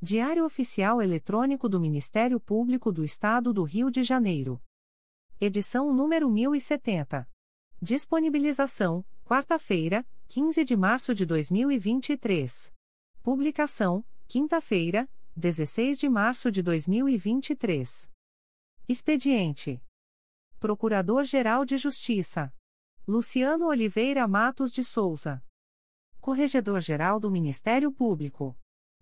Diário Oficial Eletrônico do Ministério Público do Estado do Rio de Janeiro. Edição número 1070. Disponibilização: quarta-feira, 15 de março de 2023. Publicação: quinta-feira, 16 de março de 2023. Expediente: Procurador-Geral de Justiça Luciano Oliveira Matos de Souza. Corregedor-Geral do Ministério Público.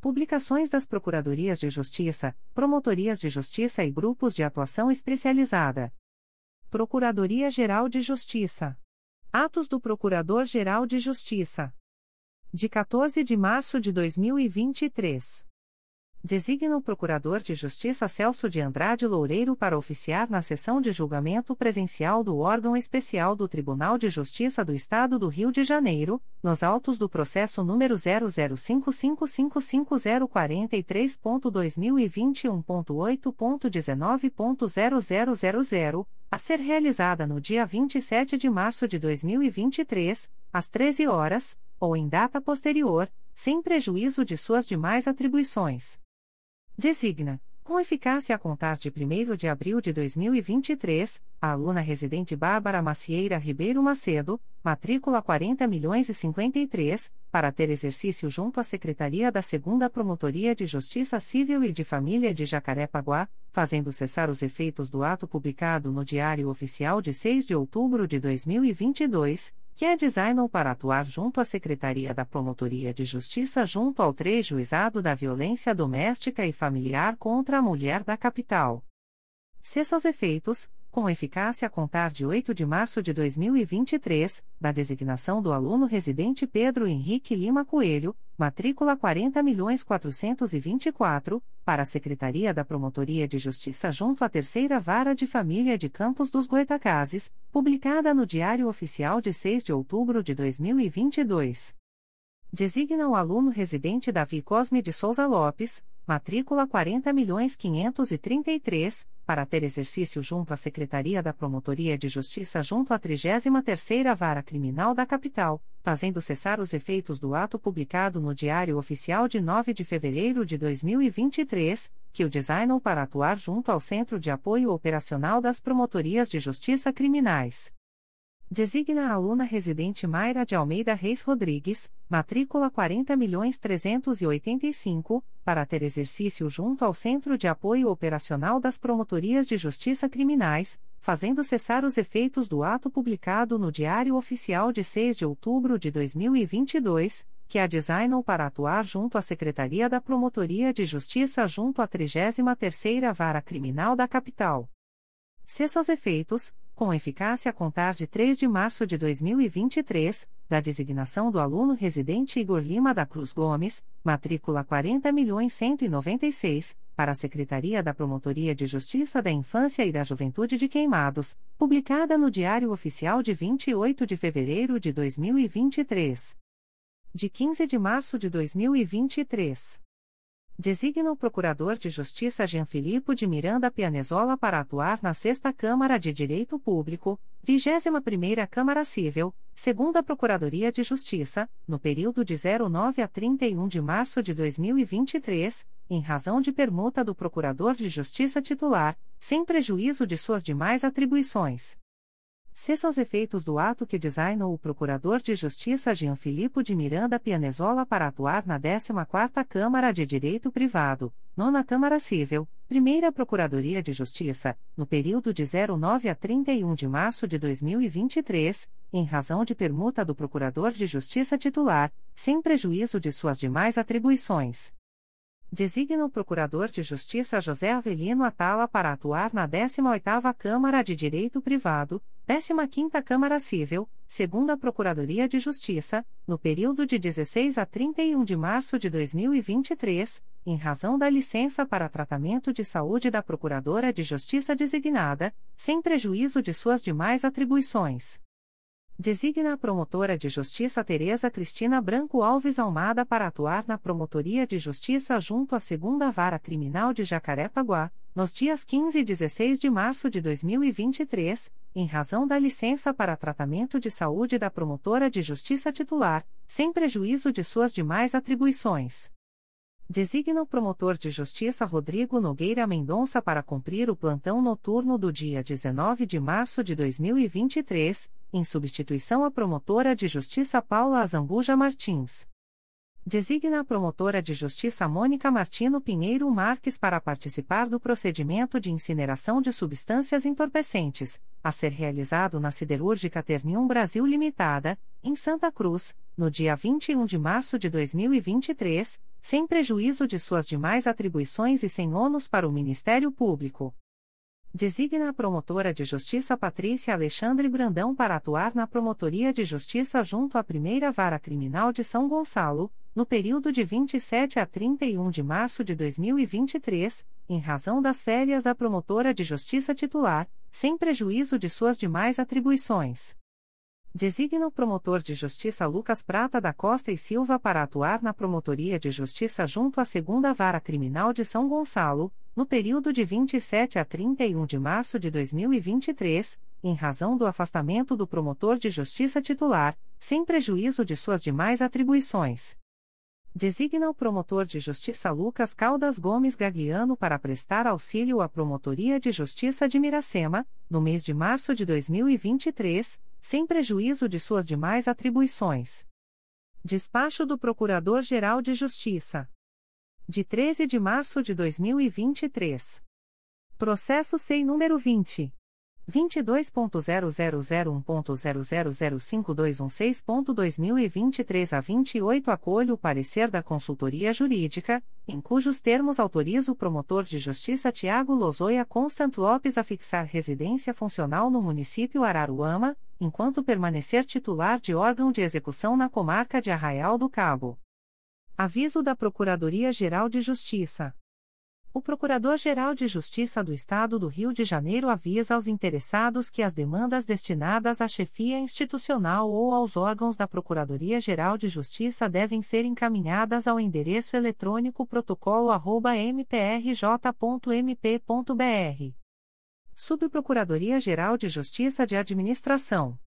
Publicações das Procuradorias de Justiça, Promotorias de Justiça e Grupos de Atuação Especializada. Procuradoria-Geral de Justiça. Atos do Procurador-Geral de Justiça. De 14 de março de 2023. Designa o Procurador de Justiça Celso de Andrade Loureiro para oficiar na sessão de julgamento presencial do órgão especial do Tribunal de Justiça do Estado do Rio de Janeiro, nos autos do processo número 005555043.2021.8.19.0000, a ser realizada no dia 27 de março de 2023, às 13 horas, ou em data posterior, sem prejuízo de suas demais atribuições. Designa, com eficácia a contar de 1 de abril de 2023, a aluna residente Bárbara Macieira Ribeiro Macedo, matrícula 40 milhões e 53, para ter exercício junto à Secretaria da 2 Promotoria de Justiça Civil e de Família de Jacarepaguá, fazendo cessar os efeitos do ato publicado no Diário Oficial de 6 de outubro de 2022, que é designou para atuar junto à Secretaria da Promotoria de Justiça junto ao Trejuizado da Violência Doméstica e Familiar contra a Mulher da Capital. Cessa aos efeitos, com eficácia a contar de 8 de março de 2023, da designação do aluno residente Pedro Henrique Lima Coelho, matrícula 40.424, para a Secretaria da Promotoria de Justiça junto à Terceira Vara de Família de Campos dos Goitacazes, publicada no Diário Oficial de 6 de outubro de 2022. Designa o aluno residente Davi Cosme de Souza Lopes, matrícula 40.533, para ter exercício junto à Secretaria da Promotoria de Justiça junto à 33ª Vara Criminal da Capital, fazendo cessar os efeitos do ato publicado no Diário Oficial de 9 de fevereiro de 2023, que o designou para atuar junto ao Centro de Apoio Operacional das Promotorias de Justiça Criminais. Designa a aluna residente Mayra de Almeida Reis Rodrigues, matrícula 40.385, para ter exercício junto ao Centro de Apoio Operacional das Promotorias de Justiça Criminais, fazendo cessar os efeitos do ato publicado no Diário Oficial de 6 de outubro de 2022, que a designou para atuar junto à Secretaria da Promotoria de Justiça junto à 33ª Vara Criminal da Capital. Cessa os efeitos, com eficácia a contar de 3 de março de 2023, da designação do aluno residente Igor Lima da Cruz Gomes, matrícula 40.196, para a Secretaria da Promotoria de Justiça da Infância e da Juventude de Queimados, publicada no Diário Oficial de 28 de fevereiro de 2023. De 15 de março de 2023. Designa o Procurador de Justiça Jean Filipe de Miranda Pianezola para atuar na Sexta Câmara de Direito Público, 21ª Câmara Civil, Segunda Procuradoria de Justiça, no período de 09 a 31 de março de 2023, em razão de permuta do Procurador de Justiça titular, sem prejuízo de suas demais atribuições. Cessa os efeitos do ato que designou o Procurador de Justiça Jean Filipe de Miranda Pianezola para atuar na 14ª Câmara de Direito Privado, Nona Câmara Civil, Primeira Procuradoria de Justiça, no período de 09 a 31 de março de 2023, em razão de permuta do Procurador de Justiça titular, sem prejuízo de suas demais atribuições. Designa o Procurador de Justiça José Avelino Atala para atuar na 18ª Câmara de Direito Privado, 15ª Câmara Civil, Segunda Procuradoria de Justiça, no período de 16 a 31 de março de 2023, em razão da licença para tratamento de saúde da Procuradora de Justiça designada, sem prejuízo de suas demais atribuições. Designa a promotora de justiça Tereza Cristina Branco Alves Almada para atuar na Promotoria de Justiça junto à Segunda Vara Criminal de Jacarepaguá, nos dias 15 e 16 de março de 2023, em razão da licença para tratamento de saúde da promotora de justiça titular, sem prejuízo de suas demais atribuições. Designa o promotor de justiça Rodrigo Nogueira Mendonça para cumprir o plantão noturno do dia 19 de março de 2023, em substituição à promotora de justiça Paula Azambuja Martins. Designa a promotora de justiça Mônica Martino Pinheiro Marques para participar do procedimento de incineração de substâncias entorpecentes, a ser realizado na Siderúrgica Ternium Brasil Limitada, em Santa Cruz, no dia 21 de março de 2023 sem prejuízo de suas demais atribuições e sem ônus para o Ministério Público. Designa a promotora de justiça Patrícia Alexandre Brandão para atuar na Promotoria de Justiça junto à Primeira Vara Criminal de São Gonçalo, no período de 27 a 31 de março de 2023, em razão das férias da promotora de justiça titular, sem prejuízo de suas demais atribuições. Designa o promotor de justiça Lucas Prata da Costa e Silva para atuar na Promotoria de Justiça junto à Segunda Vara Criminal de São Gonçalo, no período de 27 a 31 de março de 2023, em razão do afastamento do promotor de justiça titular, sem prejuízo de suas demais atribuições. Designa o promotor de justiça Lucas Caldas Gomes Gagliano para prestar auxílio à Promotoria de Justiça de Miracema, no mês de março de 2023 sem prejuízo de suas demais atribuições. Despacho do Procurador-Geral de Justiça. De 13 de março de 2023. Processo SEI número 20. 22.0001.0005216.2023 a 28 acolho o parecer da consultoria jurídica, em cujos termos autoriza o promotor de justiça Tiago Lozoia Constant Lopes a fixar residência funcional no município Araruama, enquanto permanecer titular de órgão de execução na comarca de Arraial do Cabo. Aviso da Procuradoria-Geral de Justiça. O Procurador-Geral de Justiça do Estado do Rio de Janeiro avisa aos interessados que as demandas destinadas à chefia institucional ou aos órgãos da Procuradoria-Geral de Justiça devem ser encaminhadas ao endereço eletrônico protocolo@mprj.mp.br Subprocuradoria-Geral de Justiça de Administração.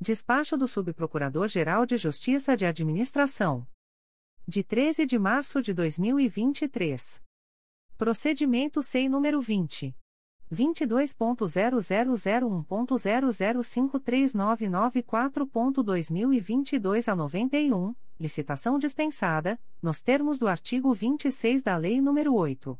Despacho do Subprocurador-Geral de Justiça de Administração. De 13 de março de 2023. Procedimento SEI número 20. 22.0001.0053994.2022 a 91, licitação dispensada, nos termos do artigo 26 da Lei nº 8.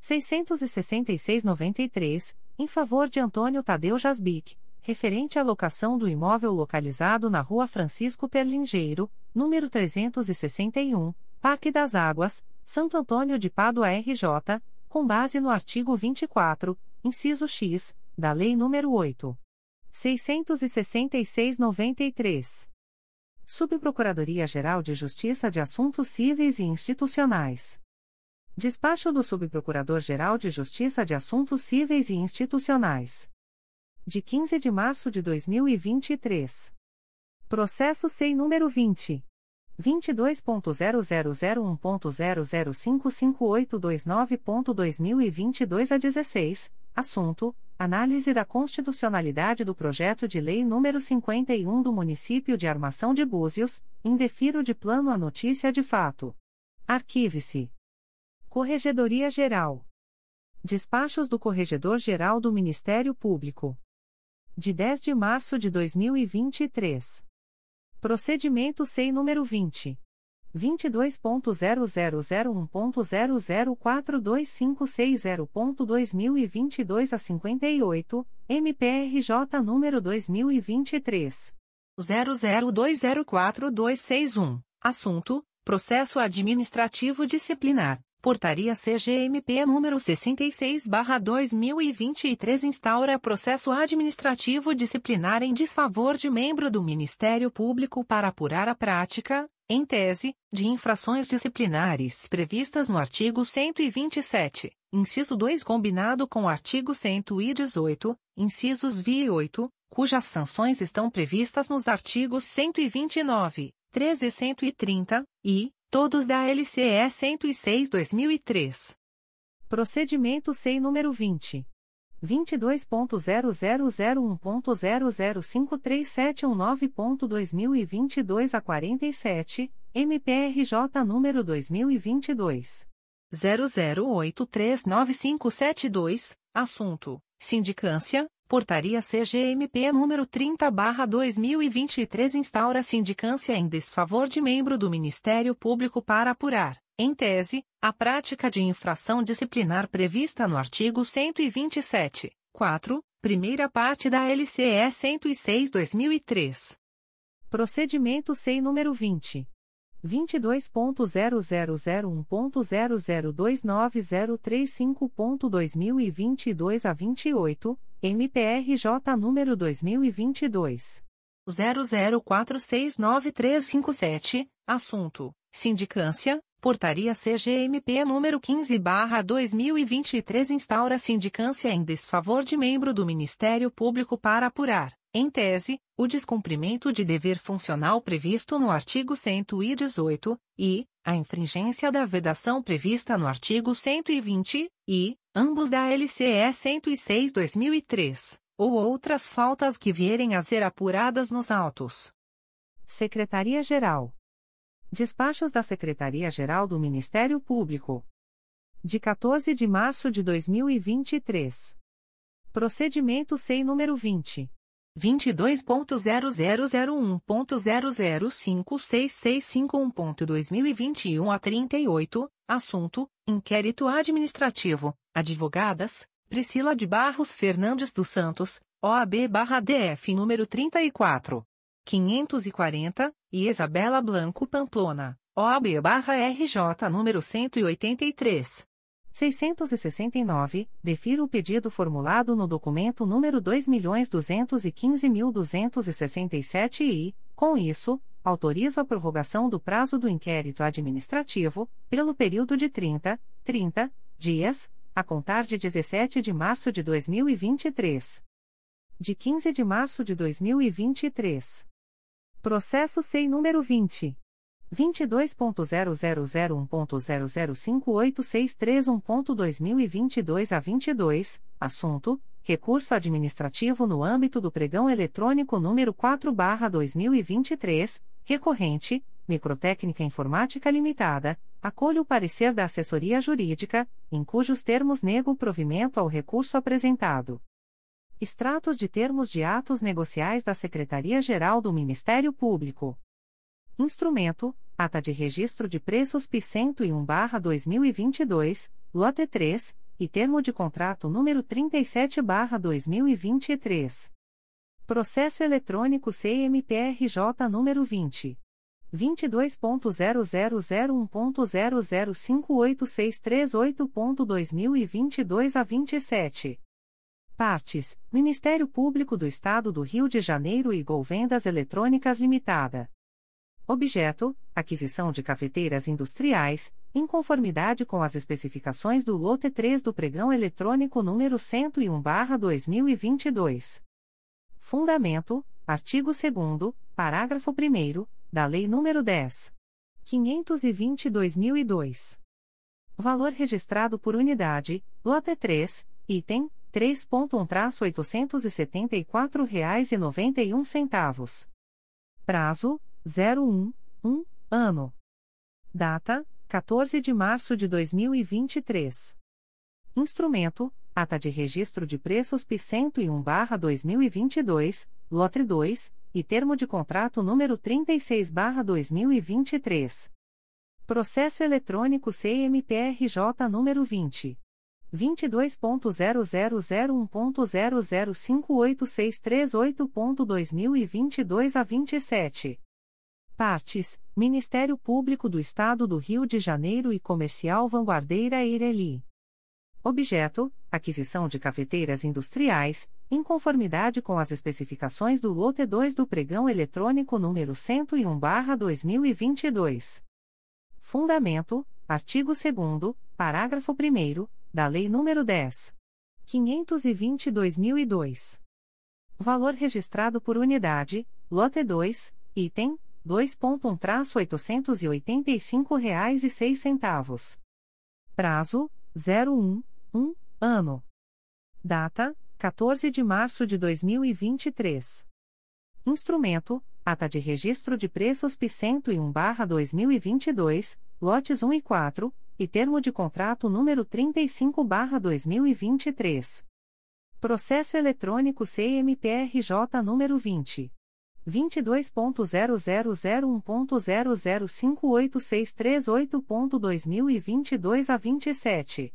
666-93, em favor de Antônio Tadeu Jasbic, referente à locação do imóvel localizado na Rua Francisco Perlingeiro, número 361, Parque das Águas, Santo Antônio de Pádua RJ, com base no artigo 24, inciso X, da Lei nº 8. 666-93. Subprocuradoria-Geral de Justiça de Assuntos Cíveis e Institucionais. Despacho do Subprocurador-Geral de Justiça de Assuntos Cíveis e Institucionais. De 15 de março de 2023. Processo SEI número 20. 22.0001.0055829.2022 a 16, assunto: Análise da constitucionalidade do projeto de lei número 51 do município de Armação de Búzios, indefiro de plano a notícia de fato. Arquive-se. Corregedoria Geral. Despachos do Corregedor-Geral do Ministério Público. De 10 de março de 2023. Procedimento SEI número 20. 22.0001.0042560.2022 a 58, MPRJ número 2023. 00204261. Assunto: Processo Administrativo Disciplinar. Portaria CGMP número 66/2023 instaura processo administrativo disciplinar em desfavor de membro do Ministério Público para apurar a prática, em tese, de infrações disciplinares previstas no artigo 127, inciso 2 combinado com o artigo 118, incisos vi e 8, cujas sanções estão previstas nos artigos 129, 13 e 130, e, Todos da LCE 106-2003. Procedimento SEI número 20. 22.0001.0053719.2022 a 47, MPRJ número 2022. 00839572, assunto: Sindicância, Portaria CGMP número 30/2023 instaura sindicância em desfavor de membro do Ministério Público para apurar, em tese, a prática de infração disciplinar prevista no artigo 127, 4, primeira parte da LCE 106/2003. Procedimento SEI número 20 22.0001.0029035.2022 a 28, MPRJ número 2022 00469357, assunto: Sindicância, Portaria CGMP número 15/2023 instaura sindicância em desfavor de membro do Ministério Público para apurar, em tese, o descumprimento de dever funcional previsto no artigo 118 e a infringência da vedação prevista no artigo 120 e ambos da LCE 106/2003, ou outras faltas que vierem a ser apuradas nos autos. Secretaria-Geral. Despachos da Secretaria-Geral do Ministério Público. De 14 de março de 2023. Procedimento SEI número 20. 22.0001.0056651.2021 a 38, assunto: Inquérito Administrativo, Advogadas, Priscila de Barros Fernandes dos Santos, OAB-DF número 34. 540, e Isabela Blanco Pamplona, OAB-RJ número 183. 669, defiro o pedido formulado no documento número 2.215.267 e, com isso, autorizo a prorrogação do prazo do inquérito administrativo, pelo período de 30, 30 dias, a contar de 17 de março de 2023. De 15 de março de 2023. Processo SEI número 20. 22.0001.0058631.2022 a 22, assunto: Recurso administrativo no âmbito do pregão eletrônico número 4/2023, recorrente, Microtécnica Informática Limitada, acolho o parecer da assessoria jurídica, em cujos termos nego provimento ao recurso apresentado. Extratos de termos de atos negociais da Secretaria-Geral do Ministério Público. Instrumento: Ata de Registro de Preços P 101/2022, lote 3, e termo de contrato número 37/2023. Processo eletrônico CMPRJ número 20 22.0001.0058638.2022 a 27. Partes: Ministério Público do Estado do Rio de Janeiro e Golvendas Eletrônicas Limitada. Objeto: aquisição de cafeteiras industriais, em conformidade com as especificações do lote 3 do pregão eletrônico número 101/2022. Fundamento: artigo 2 parágrafo 1 da Lei nº 10. 520/2002. Valor registrado por unidade: lote 3, item 3.1-874,91 reais e centavos. Prazo: 01, 1, ano. Data: 14 de março de 2023. Instrumento: Ata de Registro de Preços P 101/2022, lote 2, e termo de contrato número 36/2023. Processo eletrônico CMPRJ número 20 22.0001.0058638.2022 a 27. Partes: Ministério Público do Estado do Rio de Janeiro e Comercial Vanguardeira Eireli. Objeto: aquisição de cafeteiras industriais, em conformidade com as especificações do lote 2 do pregão eletrônico número 101/2022. Fundamento: artigo 2 parágrafo 1 da Lei nº 10. 520/2002. Valor registrado por unidade: lote 2, item 2.1-885 reais e seis centavos. Prazo: 01, 1, ano. Data: 14 de março de 2023. Instrumento: Ata de Registro de Preços P 101/2022, lotes 1 e 4, e termo de contrato número 35/2023. Processo eletrônico CMPRJ número 20 22.0001.0058638.2022 a 27.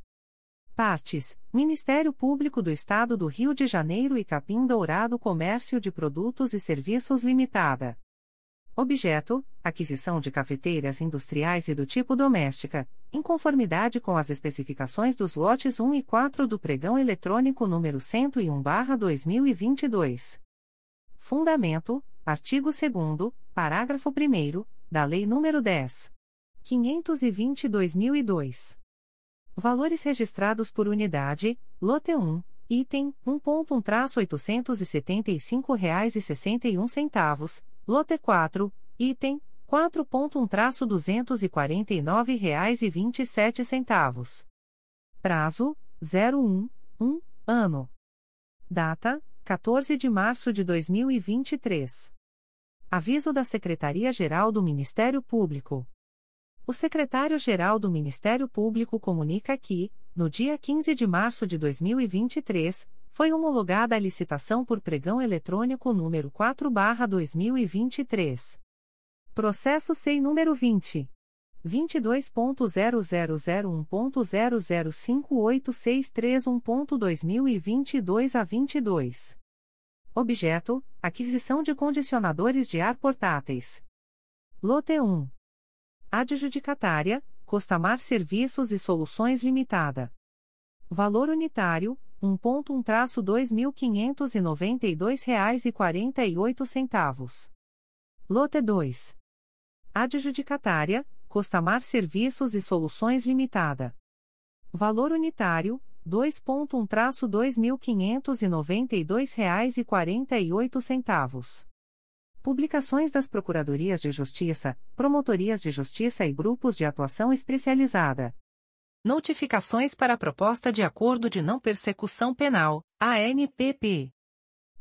Partes: Ministério Público do Estado do Rio de Janeiro e Capim Dourado Comércio de Produtos e Serviços Limitada. Objeto: aquisição de cafeteiras industriais e do tipo doméstica, em conformidade com as especificações dos lotes 1 e 4 do pregão eletrônico número 101/2022. Fundamento: artigo 2 parágrafo 1 da Lei nº 10. 520/2002. Valores registrados por unidade: lote 1, item 1.1-875 reais e 61 centavos Lote 4, item 4.1-249 reais e 27 centavos. Prazo 01, 1, ano. Data 14 de março de 2023. Aviso da Secretaria-Geral do Ministério Público. O secretário-geral do Ministério Público comunica que, no dia 15 de março de 2023, foi homologada a licitação por pregão eletrônico número 4/2023. Processo SEI número 20 22.0001.0058631.2022 a 22. Objeto: aquisição de condicionadores de ar portáteis. Lote 1. Adjudicatária: Costamar Serviços e Soluções Limitada. Valor unitário: 1.1-2.592 reais e quarenta e oito centavos. Lote 2. Adjudicatária, Costamar Serviços e Soluções Limitada. Valor unitário, 2.1-2.592 reais e quarenta e oito centavos. Publicações das Procuradorias de Justiça, Promotorias de Justiça e Grupos de Atuação Especializada. Notificações para a Proposta de Acordo de Não Persecução Penal, ANPP.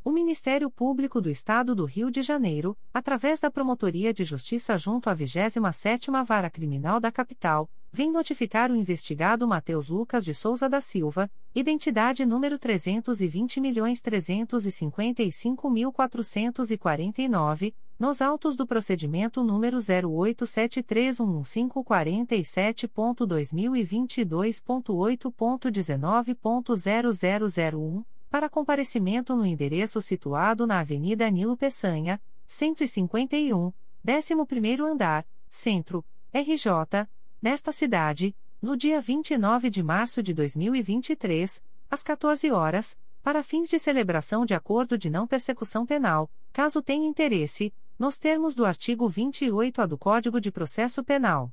O Ministério Público do Estado do Rio de Janeiro, através da Promotoria de Justiça junto à 27ª Vara Criminal da Capital, vem notificar o investigado Matheus Lucas de Souza da Silva, identidade número 320.355.449, nos autos do procedimento número 087311547.2022.8.19.0001, para comparecimento no endereço situado na Avenida Nilo Peçanha, 151, 11º andar, Centro, RJ, nesta cidade, no dia 29 de março de 2023, às 14 horas, para fins de celebração de acordo de não persecução penal, caso tenha interesse, nos termos do artigo 28-A do Código de Processo Penal.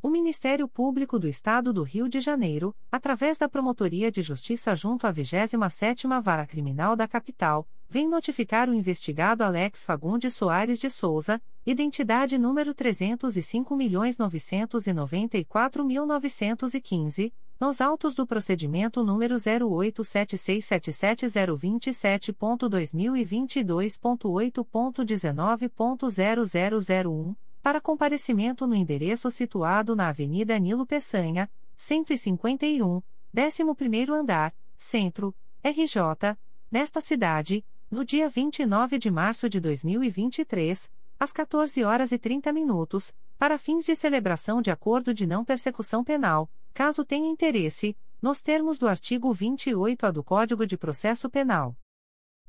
O Ministério Público do Estado do Rio de Janeiro, através da Promotoria de Justiça junto à 27ª Vara Criminal da Capital, vem notificar o investigado Alex Fagundes Soares de Souza, identidade número 305.994.915, nos autos do procedimento número 08767027.2022.8.19.0001, para comparecimento no endereço situado na Avenida Nilo Peçanha, 151, 11º andar, Centro, RJ, nesta cidade, no dia 29 de março de 2023, às 14 horas e 30 minutos, para fins de celebração de acordo de não persecução penal, caso tenha interesse, nos termos do artigo 28-A do Código de Processo Penal.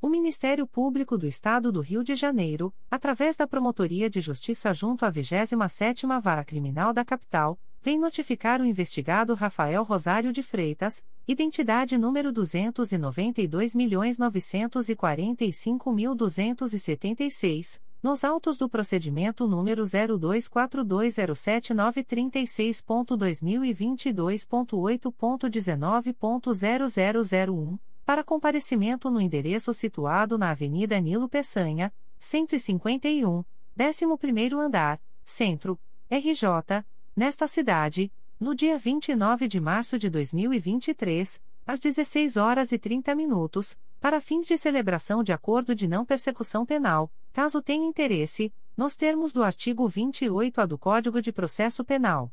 O Ministério Público do Estado do Rio de Janeiro, através da Promotoria de Justiça junto à 27ª Vara Criminal da Capital, vem notificar o investigado Rafael Rosário de Freitas, identidade número 292.945.276, nos autos do procedimento número 02420793.2022.8.19.0001 para comparecimento no endereço situado na Avenida Nilo Peçanha, 151, 11º andar, Centro, RJ, nesta cidade, no dia 29 de março de 2023, às 16 horas e 30 minutos, para fins de celebração de acordo de não persecução penal, caso tenha interesse, nos termos do artigo 28-A do Código de Processo Penal.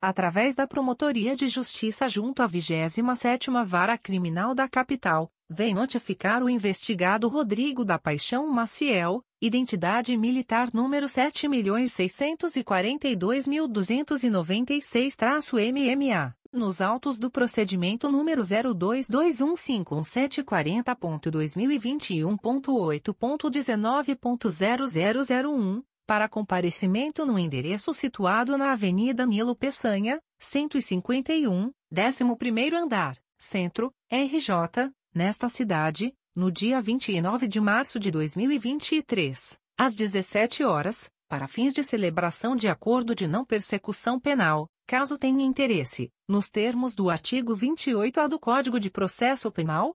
através da Promotoria de Justiça junto à 27ª Vara Criminal da Capital, vem notificar o investigado Rodrigo da Paixão Maciel, identidade militar número 7.642.296-MMA, nos autos do procedimento número 02215170.2021.8.19.0001 para comparecimento no endereço situado na Avenida Nilo Peçanha, 151, 11º andar, Centro, RJ, nesta cidade, no dia 29 de março de 2023, às 17 horas, para fins de celebração de acordo de não persecução penal, caso tenha interesse, nos termos do artigo 28-A do Código de Processo Penal,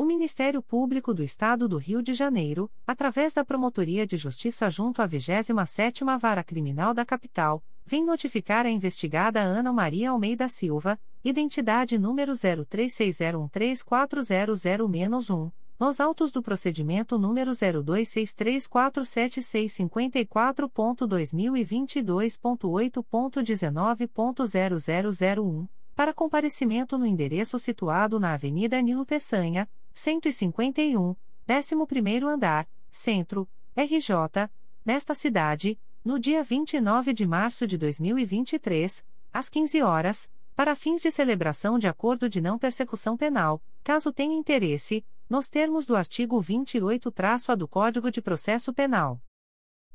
O Ministério Público do Estado do Rio de Janeiro, através da Promotoria de Justiça junto à 27ª Vara Criminal da Capital, vem notificar a investigada Ana Maria Almeida Silva, identidade número 0360134000-1, nos autos do procedimento número 0263475654.2022.8.19.0001, para comparecimento no endereço situado na Avenida Nilo Peçanha, 151, 11º andar, Centro, RJ, nesta cidade, no dia 29 de março de 2023, às 15 horas, para fins de celebração de acordo de não persecução penal, caso tenha interesse, nos termos do artigo 28-A do Código de Processo Penal.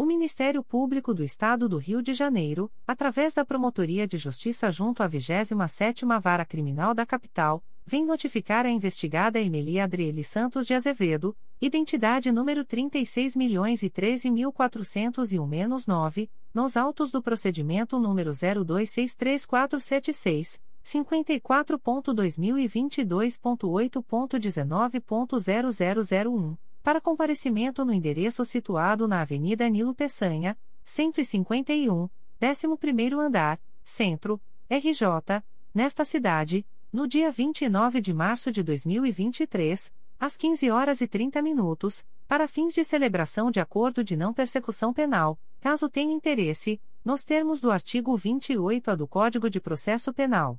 O Ministério Público do Estado do Rio de Janeiro, através da Promotoria de Justiça junto à 27ª Vara Criminal da Capital, vem notificar a investigada Emeli Adriele Santos de Azevedo, identidade número 36.013.401-9, nos autos do procedimento número 02633476, 54.2022.8.19.0001 para comparecimento no endereço situado na Avenida Nilo Peçanha, 151, 11º andar, Centro, RJ, nesta cidade, no dia 29 de março de 2023, às 15 horas e 30 minutos, para fins de celebração de acordo de não persecução penal, caso tenha interesse, nos termos do artigo 28A do Código de Processo Penal.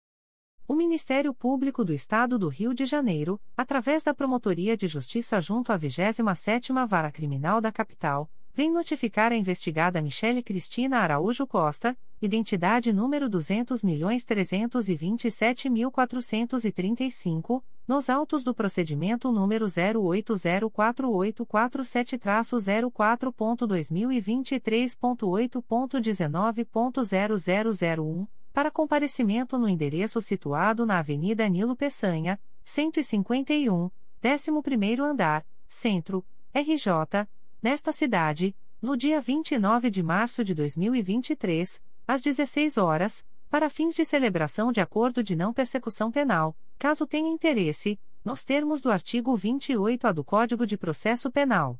O Ministério Público do Estado do Rio de Janeiro, através da Promotoria de Justiça junto à 27ª Vara Criminal da Capital, vem notificar a investigada Michele Cristina Araújo Costa, identidade número 200.327.435, nos autos do procedimento número 0804847-04.2023.8.19.0001 para comparecimento no endereço situado na Avenida Nilo Peçanha, 151, 11º andar, Centro, RJ, nesta cidade, no dia 29 de março de 2023, às 16 horas, para fins de celebração de acordo de não persecução penal, caso tenha interesse, nos termos do artigo 28-A do Código de Processo Penal.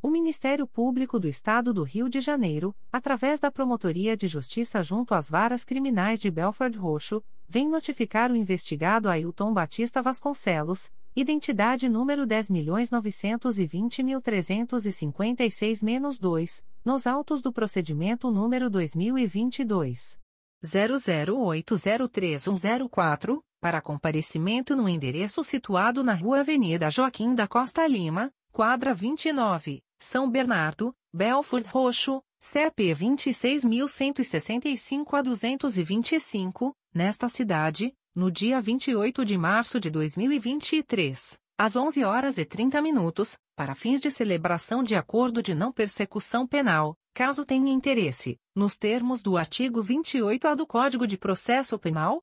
O Ministério Público do Estado do Rio de Janeiro, através da Promotoria de Justiça junto às Varas Criminais de Belford Roxo, vem notificar o investigado Ailton Batista Vasconcelos, identidade número 10.920.356-2, nos autos do procedimento número 2022 00803104, para comparecimento no endereço situado na Rua Avenida Joaquim da Costa Lima, quadra 29. São Bernardo, Belford Roxo, CP 26.165 a 225, nesta cidade, no dia 28 de março de 2023, às 11 horas e 30 minutos, para fins de celebração de acordo de não persecução penal, caso tenha interesse, nos termos do artigo 28-A do Código de Processo Penal,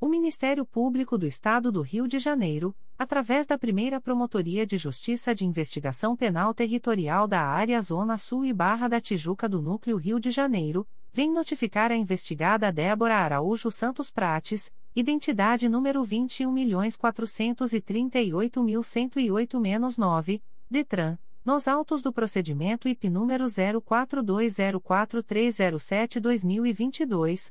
O Ministério Público do Estado do Rio de Janeiro, através da primeira Promotoria de Justiça de Investigação Penal Territorial da Área Zona Sul e Barra da Tijuca do Núcleo Rio de Janeiro, vem notificar a investigada Débora Araújo Santos Prates, identidade número 21.438.108-9, DETRAN, nos autos do procedimento IP número 04204307-2022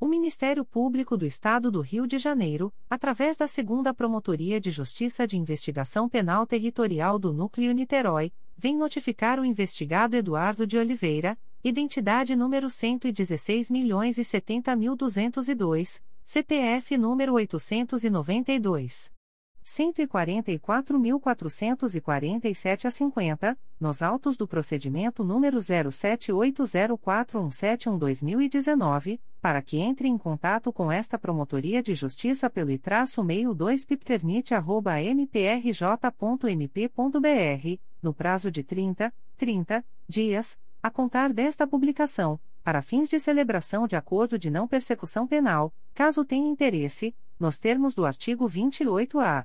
O Ministério Público do Estado do Rio de Janeiro, através da Segunda Promotoria de Justiça de Investigação Penal Territorial do Núcleo Niterói, vem notificar o investigado Eduardo de Oliveira, identidade número 116.070.202, CPF número 892. 144.447 a 50, nos autos do procedimento número 07804171-2019, para que entre em contato com esta Promotoria de Justiça pelo traço meio 2 pipternit.mprj.mp.br, no prazo de 30, 30 dias, a contar desta publicação, para fins de celebração de acordo de não persecução penal, caso tenha interesse, nos termos do artigo 28-A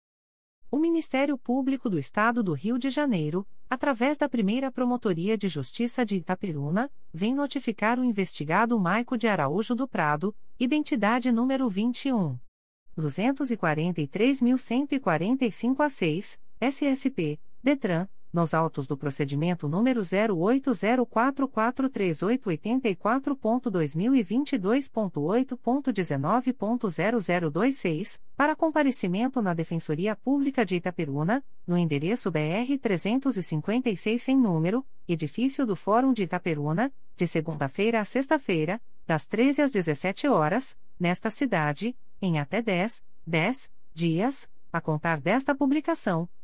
O Ministério Público do Estado do Rio de Janeiro, através da primeira Promotoria de Justiça de Itaperuna, vem notificar o investigado Maico de Araújo do Prado, identidade número 21. 243.145 a 6, SSP, DETRAN, nos autos do procedimento número 080443884.2022.8.19.0026, para comparecimento na Defensoria Pública de Itaperuna, no endereço BR 356 sem número, edifício do Fórum de Itaperuna, de segunda-feira a sexta-feira, das 13 às 17 horas, nesta cidade, em até 10, 10 dias, a contar desta publicação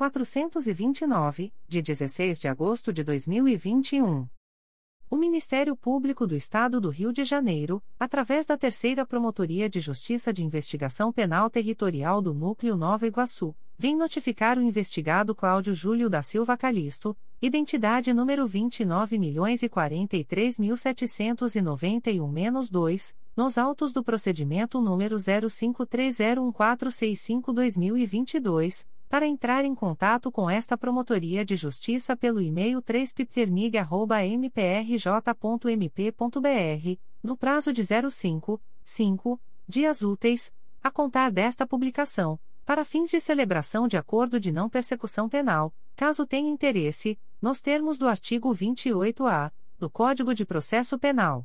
429, de 16 de agosto de 2021. O Ministério Público do Estado do Rio de Janeiro, através da Terceira Promotoria de Justiça de Investigação Penal Territorial do Núcleo Nova Iguaçu, vem notificar o investigado Cláudio Júlio da Silva Calisto, identidade número 29.043.791-2, nos autos do procedimento número 05301465-2022 para entrar em contato com esta Promotoria de Justiça pelo e-mail 3pipternig.mprj.mp.br, no prazo de 05, 5 dias úteis, a contar desta publicação, para fins de celebração de acordo de não persecução penal, caso tenha interesse, nos termos do artigo 28-A do Código de Processo Penal.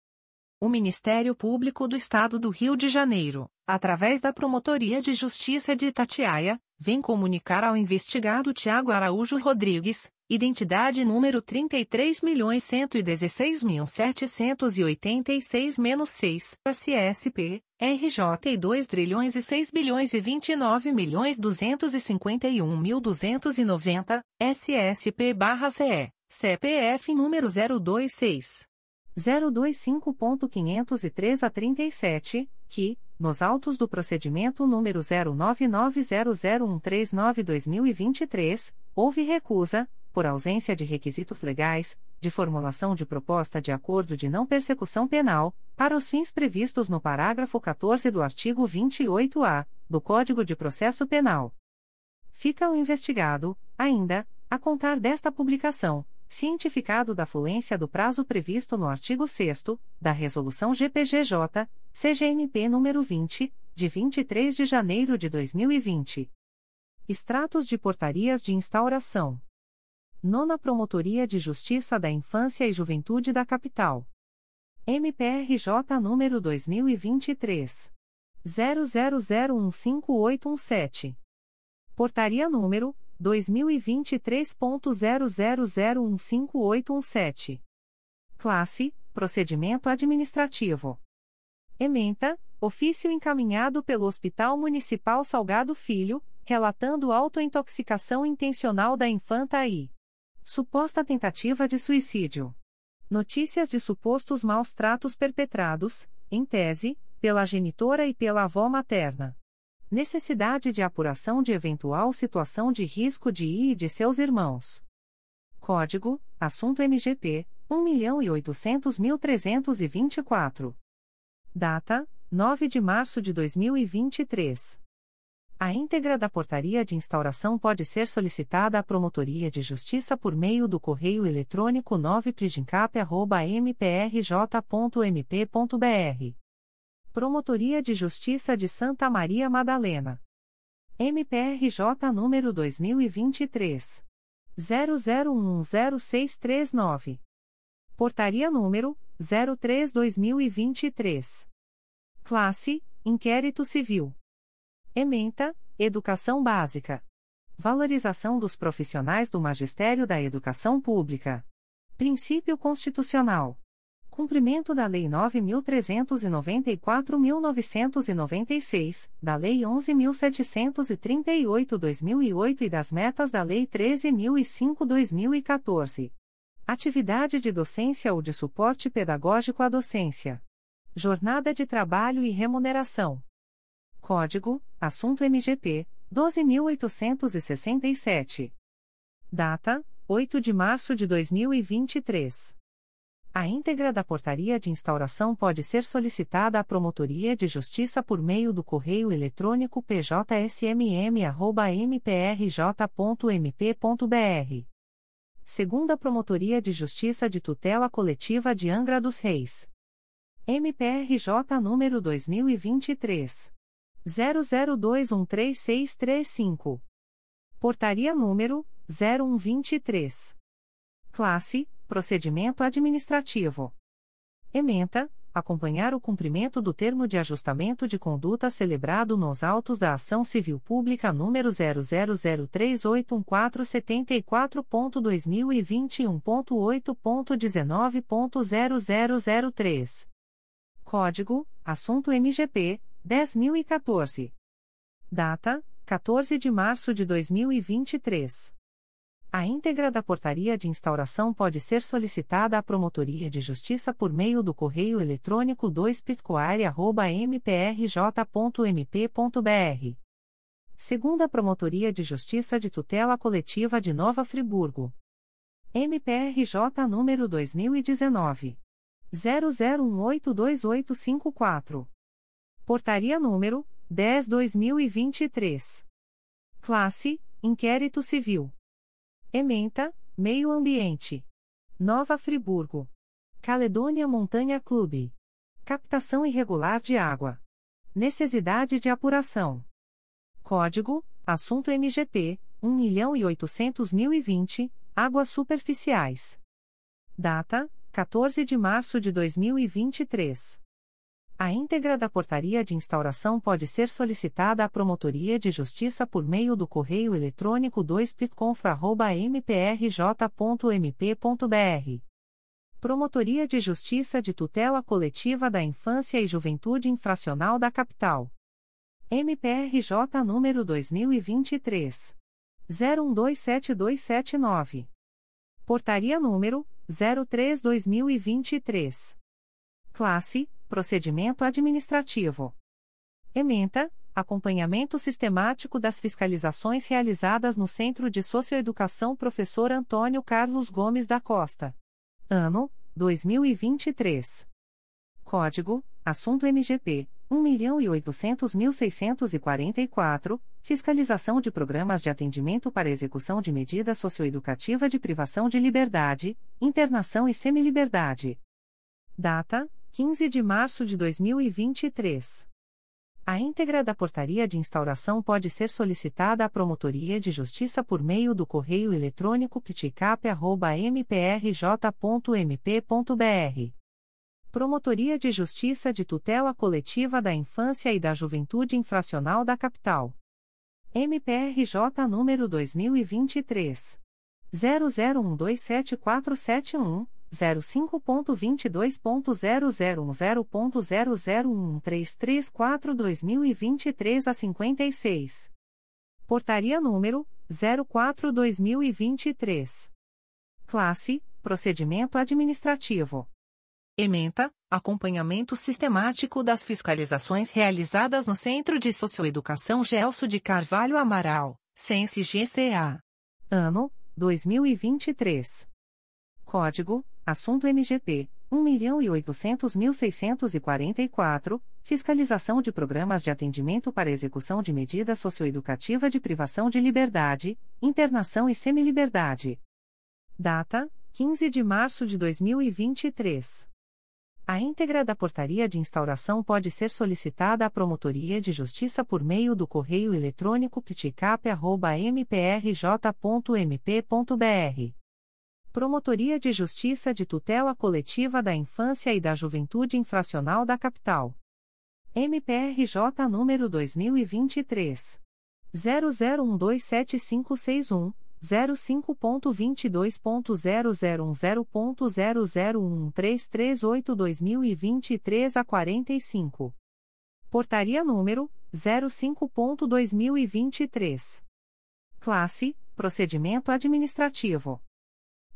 o Ministério Público do Estado do Rio de Janeiro, através da Promotoria de Justiça de Itatiaia, vem comunicar ao investigado Tiago Araújo Rodrigues, Identidade número 33.116.786-6, SSP, RJ e 2 trilhões e 6 bilhões e 29 milhões 251.290, SSP/CE, CPF número 026. 025.503 a 37, que, nos autos do procedimento número 09900139-2023, houve recusa, por ausência de requisitos legais, de formulação de proposta de acordo de não persecução penal, para os fins previstos no parágrafo 14 do artigo 28-A do Código de Processo Penal. Fica o investigado, ainda, a contar desta publicação, cientificado da fluência do prazo previsto no artigo 6 da Resolução GPGJ, CGNP nº 20, de 23 de janeiro de 2020. Extratos de portarias de instauração. Nona Promotoria de Justiça da Infância e Juventude da Capital. MPRJ número 2023 00015817. Portaria número 2023.00015817. Classe: Procedimento administrativo. Ementa: Ofício encaminhado pelo Hospital Municipal Salgado Filho, relatando autointoxicação intencional da infanta aí. Suposta tentativa de suicídio. Notícias de supostos maus tratos perpetrados, em tese, pela genitora e pela avó materna. Necessidade de apuração de eventual situação de risco de I e de seus irmãos. Código: Assunto MGP 1.800.324. Data: 9 de março de 2023. A íntegra da portaria de instauração pode ser solicitada à Promotoria de Justiça por meio do correio eletrônico 9prigincap.mprj.mp.br. Promotoria de Justiça de Santa Maria Madalena. MPRJ número 2023. 00106339. Portaria número 03-2023. Classe: Inquérito Civil. Ementa, Educação Básica. Valorização dos profissionais do Magistério da Educação Pública. Princípio Constitucional. Cumprimento da Lei 9.394.996, da Lei 11.738-2008 e das metas da Lei 13.005-2014. Atividade de docência ou de suporte pedagógico à docência. Jornada de trabalho e remuneração. Código: Assunto MGP 12867. Data: 8 de março de 2023. A íntegra da portaria de instauração pode ser solicitada à Promotoria de Justiça por meio do correio eletrônico pjsmm@mprj.mp.br. Segunda Promotoria de Justiça de Tutela Coletiva de Angra dos Reis. MPRJ número 2023 00213635. Portaria número 0123. Classe: Procedimento administrativo. Ementa: acompanhar o cumprimento do termo de ajustamento de conduta celebrado nos autos da ação civil pública número 000381474.2021.8.19.0003. Código: Assunto MGP 10.014. Data: 14 de março de 2023. A íntegra da portaria de instauração pode ser solicitada à Promotoria de Justiça por meio do correio eletrônico 2pitcoare.mprj.mp.br. Segunda Promotoria de Justiça de Tutela Coletiva de Nova Friburgo. MPRJ número 2019. 00182854. Portaria número 10/2023. Classe: Inquérito Civil. Ementa: Meio Ambiente. Nova Friburgo. Caledônia Montanha Clube. Captação irregular de água. Necessidade de apuração. Código: Assunto MGP 1.800.020, Águas Superficiais. Data: 14 de março de 2023. A íntegra da portaria de instauração pode ser solicitada à Promotoria de Justiça por meio do correio eletrônico 2pitconfra.mprj.mp.br. Promotoria de Justiça de Tutela Coletiva da Infância e Juventude Infracional da Capital. MPRJ número 2023. 01272279. Portaria número 03-2023. Classe Procedimento Administrativo. Ementa, acompanhamento sistemático das fiscalizações realizadas no Centro de Socioeducação Professor Antônio Carlos Gomes da Costa. Ano, 2023. Código, Assunto MGP, 1.800.644, Fiscalização de Programas de Atendimento para Execução de Medida Socioeducativa de Privação de Liberdade, Internação e Semiliberdade. Data, 15 de março de 2023. A íntegra da portaria de instauração pode ser solicitada à Promotoria de Justiça por meio do correio eletrônico pticap.mprj.mp.br. Promotoria de Justiça de Tutela Coletiva da Infância e da Juventude Infracional da Capital. MPRJ número 2023. 00127471. 05.22.0010.0013334-2023 a 56. Portaria número 04-2023. Classe: Procedimento Administrativo. Ementa: Acompanhamento sistemático das fiscalizações realizadas no Centro de Socioeducação Gelso de Carvalho Amaral, Sense GCA. Ano: 2023. Código: Assunto MGP 1.800.644, Fiscalização de Programas de Atendimento para Execução de Medida Socioeducativa de Privação de Liberdade, Internação e Semiliberdade. Data: 15 de março de 2023. A íntegra da portaria de instauração pode ser solicitada à Promotoria de Justiça por meio do correio eletrônico pticap.mprj.mp.br Promotoria de Justiça de Tutela Coletiva da Infância e da Juventude Infracional da Capital. MPRJ número 2023 00127561. 05.22.0010.0013382 a 45. Portaria número 05.2023. Classe: Procedimento Administrativo.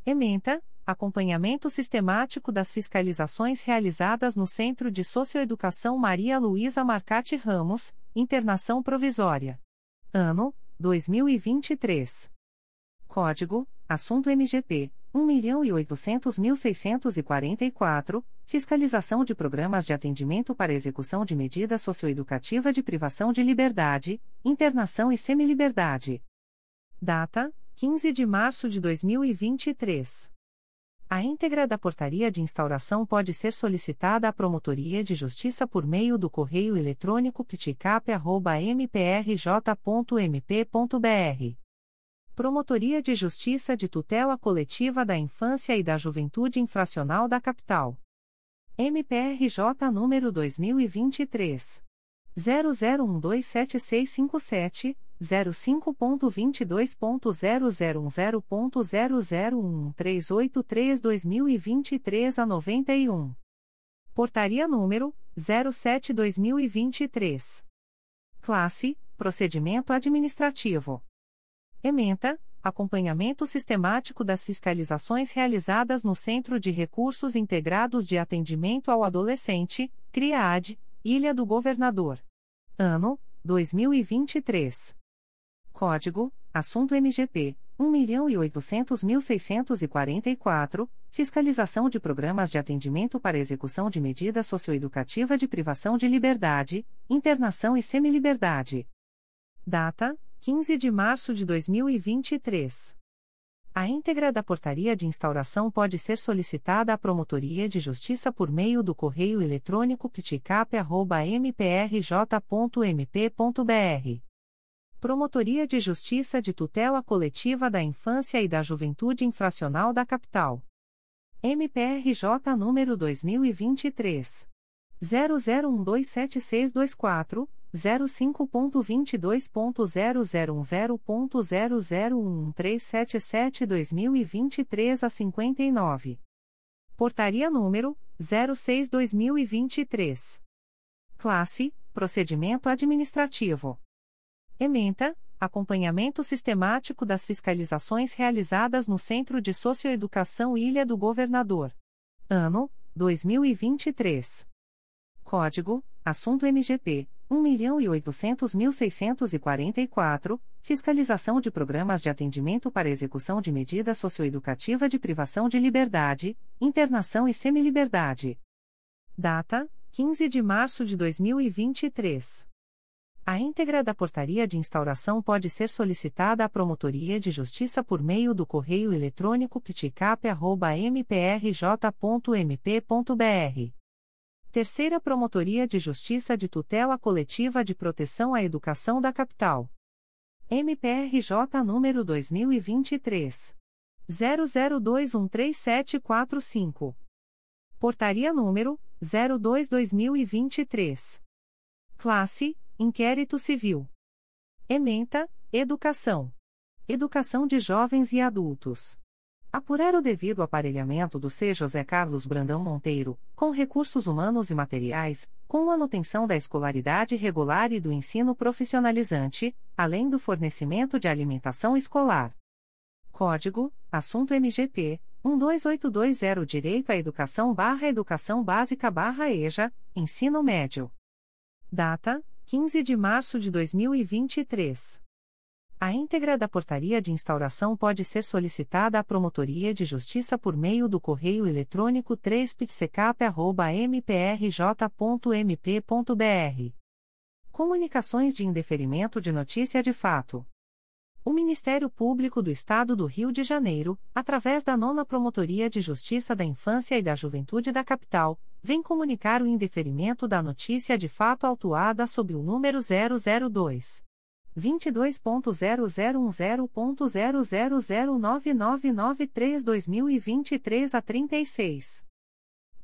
Ementa, acompanhamento sistemático das fiscalizações realizadas no Centro de Socioeducação Maria Luísa Marcati Ramos, internação provisória. Ano, 2023. Código, Assunto MGP, 1.800.644, Fiscalização de Programas de Atendimento para Execução de Medida Socioeducativa de Privação de Liberdade, Internação e Semiliberdade. Data, 15 de março de 2023. A íntegra da portaria de instauração pode ser solicitada à Promotoria de Justiça por meio do correio eletrônico pticap.mprj.mp.br. Promotoria de Justiça de Tutela Coletiva da Infância e da Juventude Infracional da Capital. MPRJ número 2023. 00127657. 05.22.0010.0013832 a 91. Portaria número 07/2023. Classe: Procedimento administrativo. Ementa: Acompanhamento sistemático das fiscalizações realizadas no Centro de Recursos Integrados de Atendimento ao Adolescente, CRIAD, Ilha do Governador. Ano: 2023. Código: Assunto MGP 1.800.644, Fiscalização de Programas de Atendimento para Execução de Medida Socioeducativa de Privação de Liberdade, Internação e Semiliberdade. Data: 15 de março de 2023. A íntegra da portaria de instauração pode ser solicitada à Promotoria de Justiça por meio do correio eletrônico pticap.mprj.mp.br Promotoria de Justiça de Tutela Coletiva da Infância e da Juventude Infracional da Capital. MPRJ número 2023 00127624, 05.22.0010.0011377-2023 a 59. Portaria número 06/2023. Classe: Procedimento administrativo. Ementa: Acompanhamento sistemático das fiscalizações realizadas no Centro de Socioeducação Ilha do Governador. Ano: 2023. Código: Assunto MGP 1.800.644, Fiscalização de Programas de Atendimento para Execução de Medida Socioeducativa de Privação de Liberdade, Internação e Semiliberdade. Data: 15 de março de 2023. A íntegra da portaria de instauração pode ser solicitada à Promotoria de Justiça por meio do correio eletrônico pticap.mprj.mp.br Terceira Promotoria de Justiça de Tutela Coletiva de Proteção à Educação da Capital. MPRJ número 2023 00213745. Portaria número 02/2023. Classe: Inquérito Civil. Ementa: Educação. Educação de jovens e adultos. Apurar o devido aparelhamento do C. José Carlos Brandão Monteiro, com recursos humanos e materiais, com manutenção da escolaridade regular e do ensino profissionalizante, além do fornecimento de alimentação escolar. Código: Assunto MGP 12820 Direito à Educação barra Educação Básica barra EJA, Ensino Médio. Data: 15 de março de 2023. A íntegra da portaria de instauração pode ser solicitada à Promotoria de Justiça por meio do correio eletrônico 3psecap.mprj.mp.br. Comunicações de indeferimento de notícia de fato. O Ministério Público do Estado do Rio de Janeiro, através da Nona Promotoria de Justiça da Infância e da Juventude da Capital, vem comunicar o indeferimento da notícia de fato autuada sob o número 002. 22.0010.0009993-2023 a 36.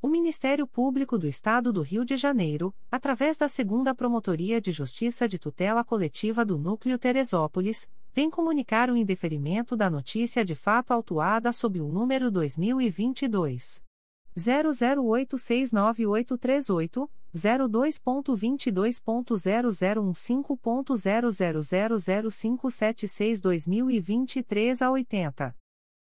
O Ministério Público do Estado do Rio de Janeiro, através da Segunda Promotoria de Justiça de Tutela Coletiva do Núcleo Teresópolis, vem comunicar o indeferimento da notícia de fato autuada sob o número 2022 00869838, 02.22.0015.0000576-2023 a 80.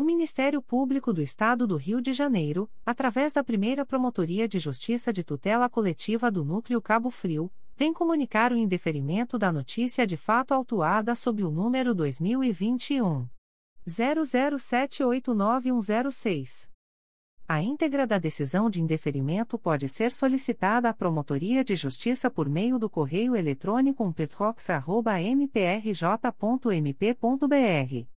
O Ministério Público do Estado do Rio de Janeiro, através da primeira Promotoria de Justiça de Tutela Coletiva do Núcleo Cabo Frio, vem comunicar o indeferimento da notícia de fato autuada sob o número 2021. 00789106. A íntegra da decisão de indeferimento pode ser solicitada à Promotoria de Justiça por meio do correio eletrônico umpercofra.mprj.mp.br.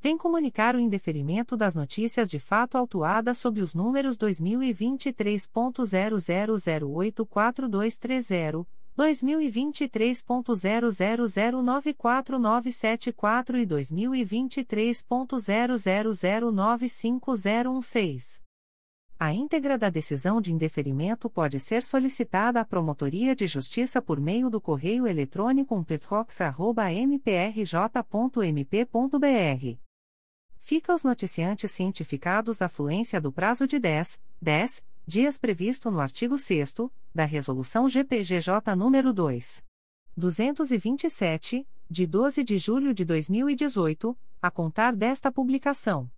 vem comunicar o indeferimento das notícias de fato autuadas sob os números 2023.00084230, 2023.00094974 e 2023.00095016. A íntegra da decisão de indeferimento pode ser solicitada à Promotoria de Justiça por meio do correio eletrônico umpercof.mprj.mp.br. Fica os noticiantes cientificados da fluência do prazo de 10, 10 dias previsto no artigo 6 da Resolução GPGJ nº 2. 227, de 12 de julho de 2018, a contar desta publicação.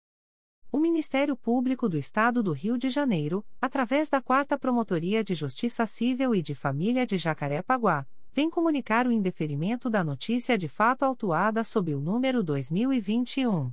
O Ministério Público do Estado do Rio de Janeiro, através da 4 Promotoria de Justiça Civil e de Família de Jacarepaguá, vem comunicar o indeferimento da notícia de fato autuada sob o número 2021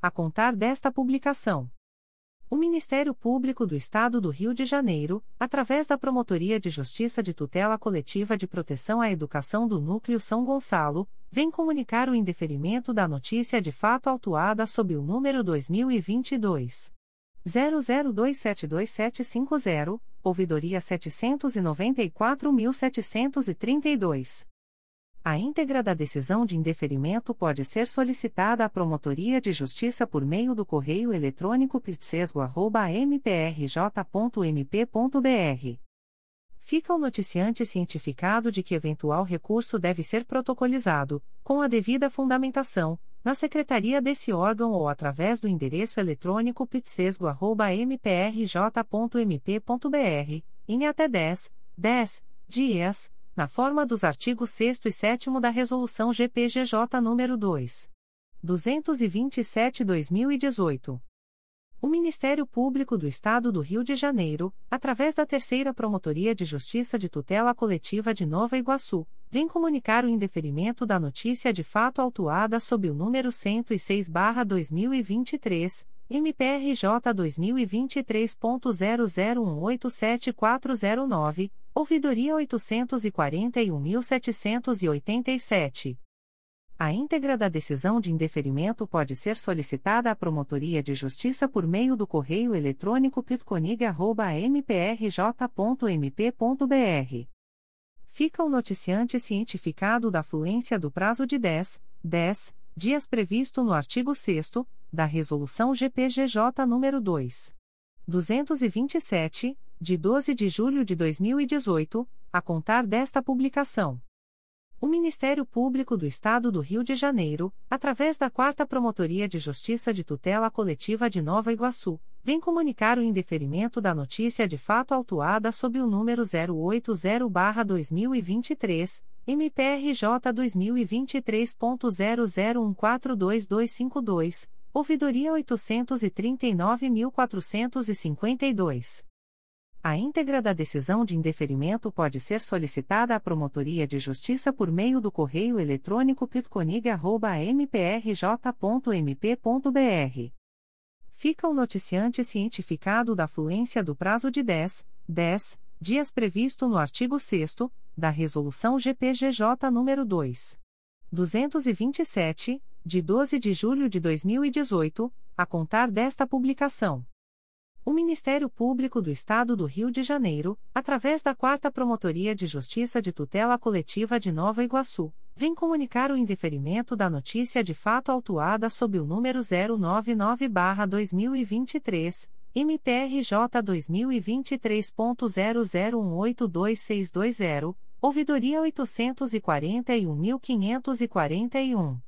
a contar desta publicação. O Ministério Público do Estado do Rio de Janeiro, através da Promotoria de Justiça de Tutela Coletiva de Proteção à Educação do Núcleo São Gonçalo, vem comunicar o indeferimento da notícia de fato autuada sob o número 2022 00272750, ouvidoria 794.732. A íntegra da decisão de indeferimento pode ser solicitada à Promotoria de Justiça por meio do correio eletrônico pitsesgo.mprj.mp.br. Fica o noticiante cientificado de que eventual recurso deve ser protocolizado, com a devida fundamentação, na secretaria desse órgão ou através do endereço eletrônico pitsesgo.mprj.mp.br, em até 10, 10 dias na forma dos artigos 6 e 7 da Resolução GPGJ nº 2. 227-2018. O Ministério Público do Estado do Rio de Janeiro, através da Terceira Promotoria de Justiça de Tutela Coletiva de Nova Iguaçu, vem comunicar o indeferimento da notícia de fato autuada sob o número 106/2023, MPRJ 2023.00187409 Ouvidoria 841.787. A íntegra da decisão de indeferimento pode ser solicitada à Promotoria de Justiça por meio do correio eletrônico pitconig.mprj.mp.br. Fica o noticiante cientificado da fluência do prazo de 10, 10 dias previsto no artigo 6 da Resolução GPGJ nº 2. 227, de 12 de julho de 2018, a contar desta publicação. O Ministério Público do Estado do Rio de Janeiro, através da 4 Promotoria de Justiça de Tutela Coletiva de Nova Iguaçu, vem comunicar o indeferimento da notícia de fato autuada sob o número 080-2023, MPRJ 2023.00142252, ouvidoria 839.452. A íntegra da decisão de indeferimento pode ser solicitada à Promotoria de Justiça por meio do correio eletrônico pitconig.mprj.mp.br. Fica o noticiante cientificado da fluência do prazo de 10, 10 dias previsto no artigo 6 da Resolução GPGJ nº 2. 227, de 12 de julho de 2018, a contar desta publicação. O Ministério Público do Estado do Rio de Janeiro, através da 4 Promotoria de Justiça de Tutela Coletiva de Nova Iguaçu, vem comunicar o indeferimento da notícia de fato autuada sob o número 099-2023, MPRJ 2023.00182620, ouvidoria 841.541.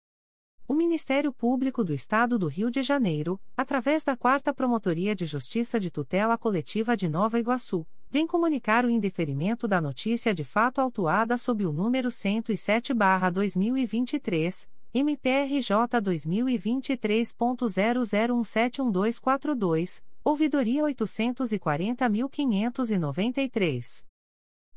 O Ministério Público do Estado do Rio de Janeiro, através da Quarta Promotoria de Justiça de Tutela Coletiva de Nova Iguaçu, vem comunicar o indeferimento da notícia de fato autuada sob o número 107-2023, MPRJ 2023.00171242, ouvidoria 840.593.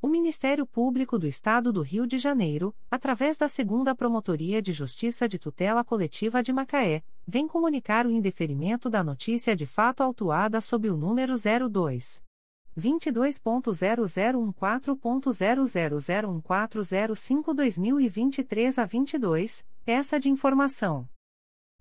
O Ministério Público do Estado do Rio de Janeiro, através da Segunda Promotoria de Justiça de Tutela Coletiva de Macaé, vem comunicar o indeferimento da notícia de fato autuada sob o número 02 22.0014.0001405-2023 a 22, peça de informação.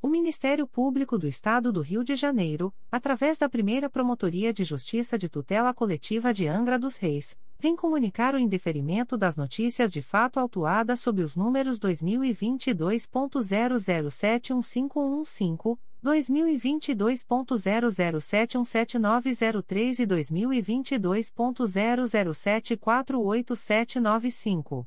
O Ministério Público do Estado do Rio de Janeiro, através da primeira Promotoria de Justiça de Tutela Coletiva de Angra dos Reis, vem comunicar o indeferimento das notícias de fato autuadas sob os números 2022.00715115, 2022.00717903 e 2022.00748795.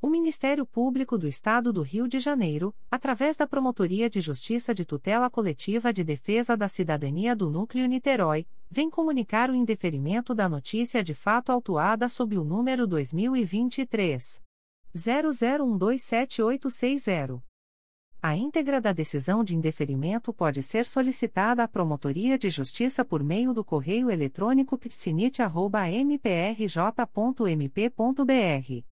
O Ministério Público do Estado do Rio de Janeiro, através da Promotoria de Justiça de Tutela Coletiva de Defesa da Cidadania do Núcleo Niterói, vem comunicar o indeferimento da notícia de fato autuada sob o número 2023 00127860. A íntegra da decisão de indeferimento pode ser solicitada à Promotoria de Justiça por meio do correio eletrônico psinit.mprj.mp.br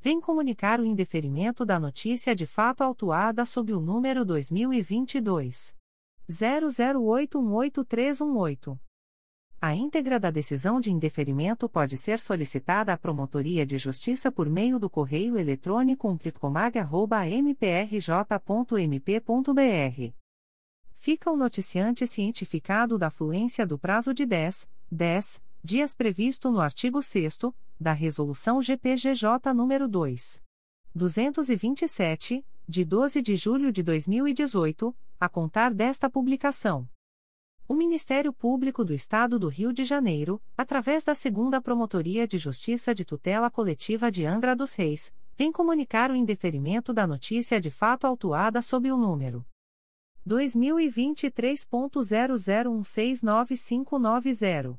vem comunicar o indeferimento da notícia de fato autuada sob o número 2022 00818318. A íntegra da decisão de indeferimento pode ser solicitada à Promotoria de Justiça por meio do correio eletrônico umplitcomag.mprj.mp.br fica o noticiante cientificado da fluência do prazo de 10, 10 dias previsto no artigo 6 da Resolução GPGJ nº 2. 227, de 12 de julho de 2018, a contar desta publicação. O Ministério Público do Estado do Rio de Janeiro, através da Segunda Promotoria de Justiça de Tutela Coletiva de Angra dos Reis, vem comunicar o indeferimento da notícia de fato autuada sob o número 2023.00169590.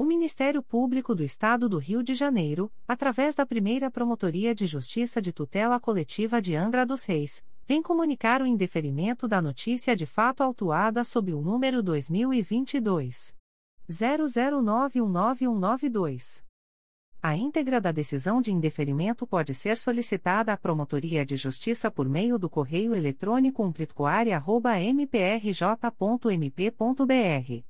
O Ministério Público do Estado do Rio de Janeiro, através da primeira Promotoria de Justiça de Tutela Coletiva de Angra dos Reis, vem comunicar o indeferimento da notícia de fato autuada sob o número 2022 00919192. A íntegra da decisão de indeferimento pode ser solicitada à Promotoria de Justiça por meio do correio eletrônico umplitcoaria.mprj.mp.br.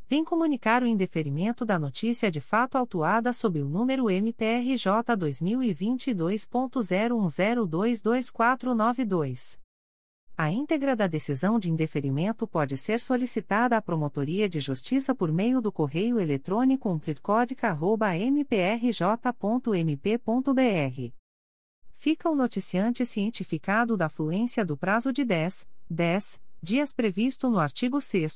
vem comunicar o indeferimento da notícia de fato autuada sob o número MPRJ 2022.01022492. A íntegra da decisão de indeferimento pode ser solicitada à Promotoria de Justiça por meio do correio eletrônico umplitcodica.mprj.mp.br fica o noticiante cientificado da fluência do prazo de 10, 10 dias previsto no artigo 6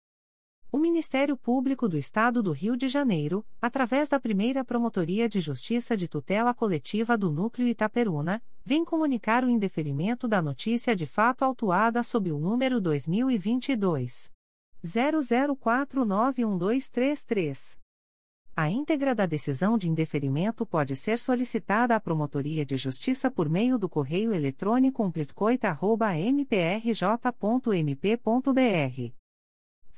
O Ministério Público do Estado do Rio de Janeiro, através da primeira Promotoria de Justiça de Tutela Coletiva do Núcleo Itaperuna, vem comunicar o indeferimento da notícia de fato autuada sob o número 2022 00491233. A íntegra da decisão de indeferimento pode ser solicitada à Promotoria de Justiça por meio do correio eletrônico umplitcoita.mprj.mp.br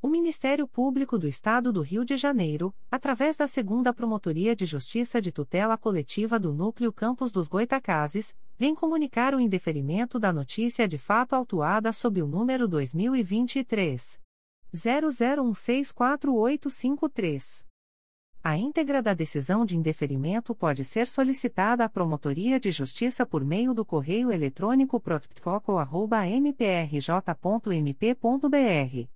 O Ministério Público do Estado do Rio de Janeiro, através da Segunda Promotoria de Justiça de Tutela Coletiva do Núcleo Campos dos Goitacazes, vem comunicar o indeferimento da notícia de fato autuada sob o número 2023 00164853. A íntegra da decisão de indeferimento pode ser solicitada à Promotoria de Justiça por meio do correio eletrônico protocolo@mprj.mp.br.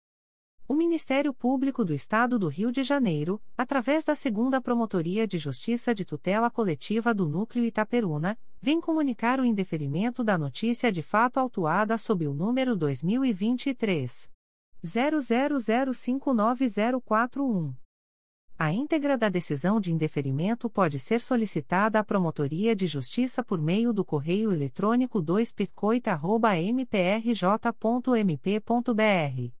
O Ministério Público do Estado do Rio de Janeiro, através da Segunda Promotoria de Justiça de Tutela Coletiva do Núcleo Itaperuna, vem comunicar o indeferimento da notícia de fato autuada sob o número 2023 00059041. A íntegra da decisão de indeferimento pode ser solicitada à Promotoria de Justiça por meio do correio eletrônico 2picoita.mprj.mp.br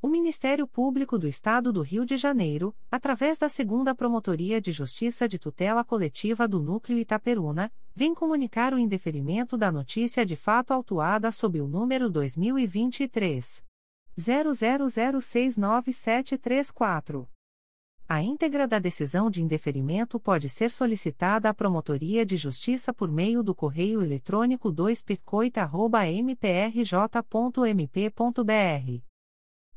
O Ministério Público do Estado do Rio de Janeiro, através da Segunda Promotoria de Justiça de Tutela Coletiva do Núcleo Itaperuna, vem comunicar o indeferimento da notícia de fato autuada sob o número 2023 00069734. A íntegra da decisão de indeferimento pode ser solicitada à Promotoria de Justiça por meio do correio eletrônico 2picoita.mprj.mp.br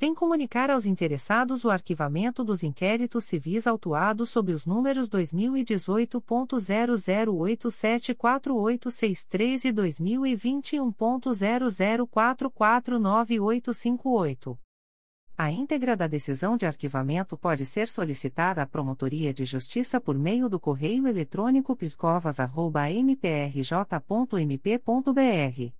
vem comunicar aos interessados o arquivamento dos inquéritos civis autuados sob os números 2018.00874863 e 2021.00449858. A íntegra da decisão de arquivamento pode ser solicitada à Promotoria de Justiça por meio do correio eletrônico pircovas.mprj.mp.br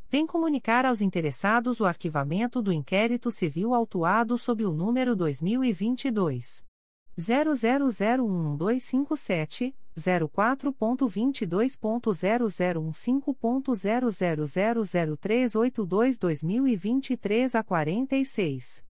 vem comunicar aos interessados o arquivamento do inquérito civil autuado sob o número 2022 00011257, 04.22.0015.0000382-2023 a 46.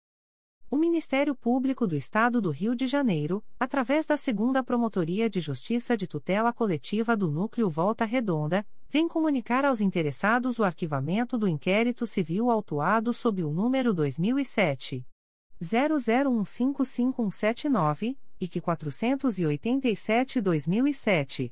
O Ministério Público do Estado do Rio de Janeiro, através da Segunda Promotoria de Justiça de Tutela Coletiva do Núcleo Volta Redonda, vem comunicar aos interessados o arquivamento do inquérito civil autuado sob o número 2007 00155179 e que 487-2007.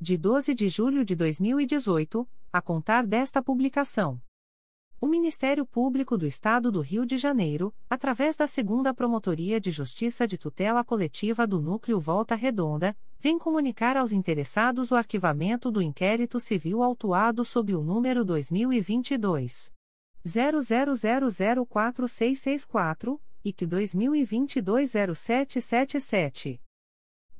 de 12 de julho de 2018 a contar desta publicação. O Ministério Público do Estado do Rio de Janeiro, através da Segunda Promotoria de Justiça de Tutela Coletiva do Núcleo Volta Redonda, vem comunicar aos interessados o arquivamento do inquérito civil autuado sob o número 2022 00004664 e que 2022 0777.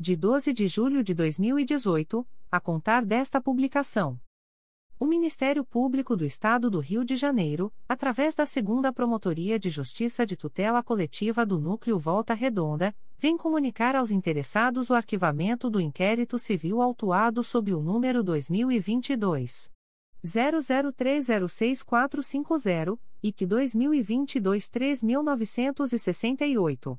de 12 de julho de 2018 a contar desta publicação. O Ministério Público do Estado do Rio de Janeiro, através da Segunda Promotoria de Justiça de Tutela Coletiva do Núcleo Volta Redonda, vem comunicar aos interessados o arquivamento do inquérito civil autuado sob o número 2022 00306450 e que 2022 3968.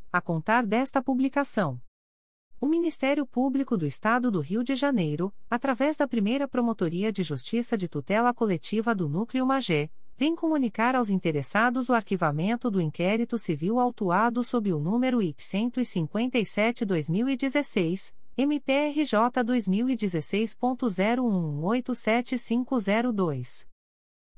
a contar desta publicação. O Ministério Público do Estado do Rio de Janeiro, através da primeira Promotoria de Justiça de Tutela Coletiva do Núcleo Magé, vem comunicar aos interessados o arquivamento do inquérito civil autuado sob o número I 157-2016, MPRJ 2016.0187502.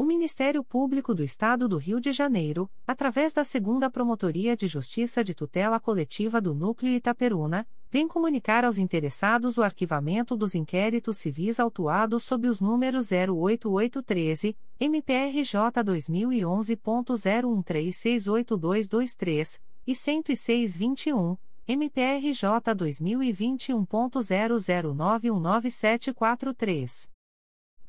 O Ministério Público do Estado do Rio de Janeiro, através da Segunda Promotoria de Justiça de Tutela Coletiva do Núcleo Itaperuna, vem comunicar aos interessados o arquivamento dos inquéritos civis autuados sob os números 08813, MPRJ 2011.01368223 e 10621, MPRJ 2021.00919743.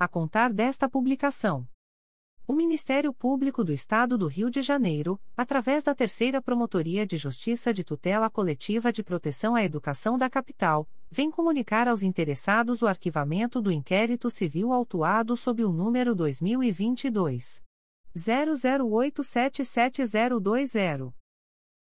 a contar desta publicação. O Ministério Público do Estado do Rio de Janeiro, através da Terceira Promotoria de Justiça de Tutela Coletiva de Proteção à Educação da Capital, vem comunicar aos interessados o arquivamento do inquérito civil autuado sob o número 2022 00877020.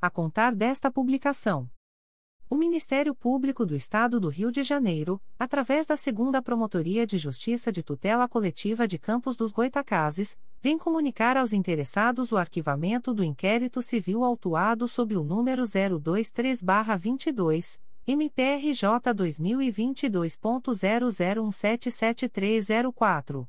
a contar desta publicação. O Ministério Público do Estado do Rio de Janeiro, através da Segunda Promotoria de Justiça de Tutela Coletiva de Campos dos Goitacazes, vem comunicar aos interessados o arquivamento do inquérito civil autuado sob o número 023-22, MPRJ 2022.00177304.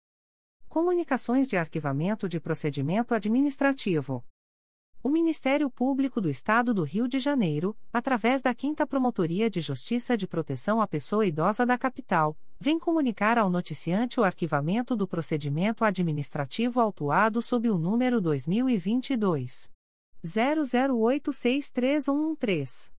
Comunicações de arquivamento de procedimento administrativo. O Ministério Público do Estado do Rio de Janeiro, através da 5 Promotoria de Justiça de Proteção à Pessoa Idosa da Capital, vem comunicar ao noticiante o arquivamento do procedimento administrativo autuado sob o número 2022 00863113.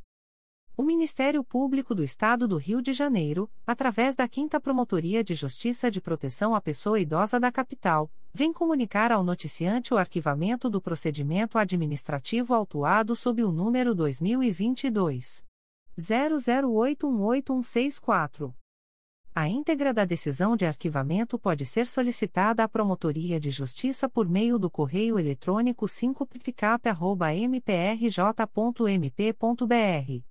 O Ministério Público do Estado do Rio de Janeiro, através da 5 Promotoria de Justiça de Proteção à Pessoa Idosa da Capital, vem comunicar ao noticiante o arquivamento do procedimento administrativo autuado sob o número 2022 00818164. A íntegra da decisão de arquivamento pode ser solicitada à Promotoria de Justiça por meio do correio eletrônico 5picap.mprj.mp.br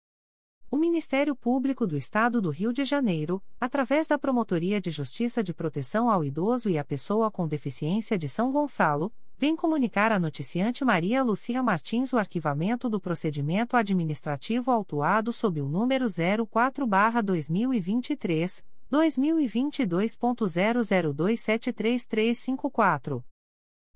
O Ministério Público do Estado do Rio de Janeiro, através da Promotoria de Justiça de Proteção ao Idoso e à Pessoa com Deficiência de São Gonçalo, vem comunicar à noticiante Maria Lucia Martins o arquivamento do procedimento administrativo autuado sob o número 04-2023, 2022.00273354.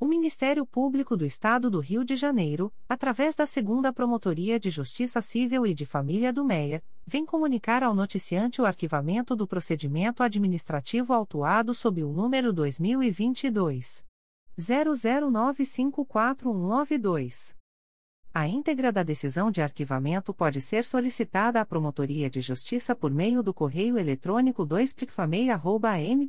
O Ministério Público do Estado do Rio de Janeiro, através da Segunda Promotoria de Justiça Civil e de Família do Meier, vem comunicar ao noticiante o arquivamento do procedimento administrativo autuado sob o número 2022 00954192. A íntegra da decisão de arquivamento pode ser solicitada à Promotoria de Justiça por meio do correio eletrônico 2 mprj.mp.br.